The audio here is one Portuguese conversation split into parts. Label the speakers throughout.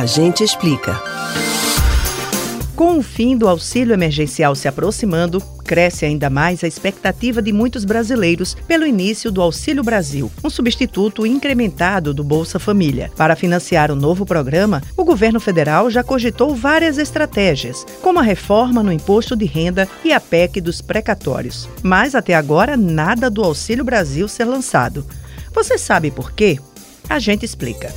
Speaker 1: A gente explica.
Speaker 2: Com o fim do auxílio emergencial se aproximando, cresce ainda mais a expectativa de muitos brasileiros pelo início do Auxílio Brasil, um substituto incrementado do Bolsa Família. Para financiar o novo programa, o governo federal já cogitou várias estratégias, como a reforma no imposto de renda e a PEC dos precatórios. Mas até agora, nada do Auxílio Brasil ser lançado. Você sabe por quê? A gente explica.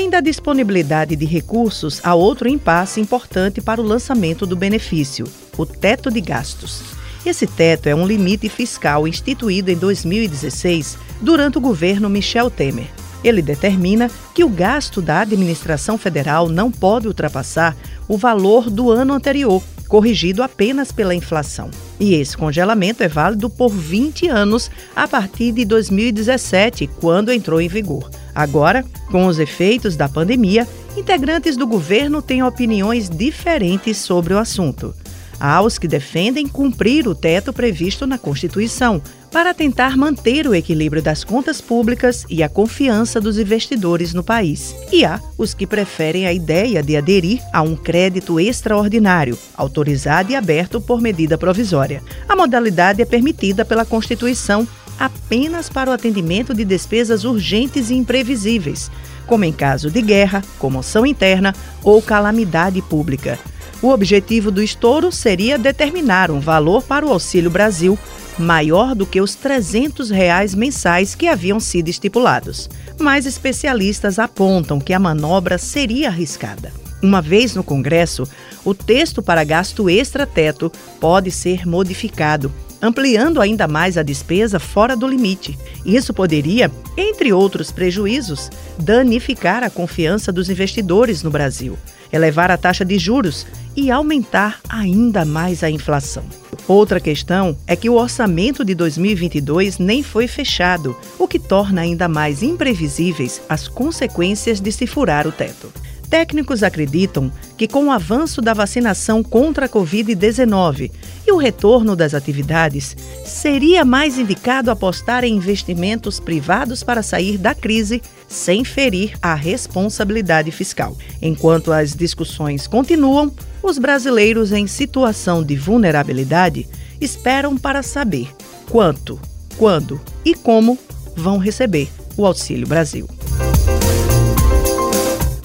Speaker 2: Além da disponibilidade de recursos, há outro impasse importante para o lançamento do benefício: o teto de gastos. Esse teto é um limite fiscal instituído em 2016 durante o governo Michel Temer. Ele determina que o gasto da administração federal não pode ultrapassar o valor do ano anterior, corrigido apenas pela inflação. E esse congelamento é válido por 20 anos a partir de 2017, quando entrou em vigor. Agora, com os efeitos da pandemia, integrantes do governo têm opiniões diferentes sobre o assunto. Há os que defendem cumprir o teto previsto na Constituição, para tentar manter o equilíbrio das contas públicas e a confiança dos investidores no país. E há os que preferem a ideia de aderir a um crédito extraordinário, autorizado e aberto por medida provisória. A modalidade é permitida pela Constituição apenas para o atendimento de despesas urgentes e imprevisíveis, como em caso de guerra, comoção interna ou calamidade pública. O objetivo do estouro seria determinar um valor para o Auxílio Brasil maior do que os 300 reais mensais que haviam sido estipulados. Mas especialistas apontam que a manobra seria arriscada. Uma vez no Congresso, o texto para gasto extra-teto pode ser modificado ampliando ainda mais a despesa fora do limite. Isso poderia, entre outros prejuízos, danificar a confiança dos investidores no Brasil, elevar a taxa de juros e aumentar ainda mais a inflação. Outra questão é que o orçamento de 2022 nem foi fechado, o que torna ainda mais imprevisíveis as consequências de se furar o teto. Técnicos acreditam que, com o avanço da vacinação contra a Covid-19 e o retorno das atividades, seria mais indicado apostar em investimentos privados para sair da crise sem ferir a responsabilidade fiscal. Enquanto as discussões continuam, os brasileiros em situação de vulnerabilidade esperam para saber quanto, quando e como vão receber o Auxílio Brasil.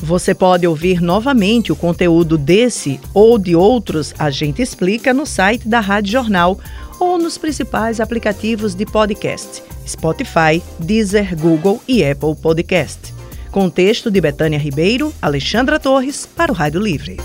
Speaker 2: Você pode ouvir novamente o conteúdo desse ou de outros A Gente Explica no site da Rádio Jornal ou nos principais aplicativos de podcast: Spotify, Deezer, Google e Apple Podcast. Com texto de Betânia Ribeiro, Alexandra Torres, para o Rádio Livre.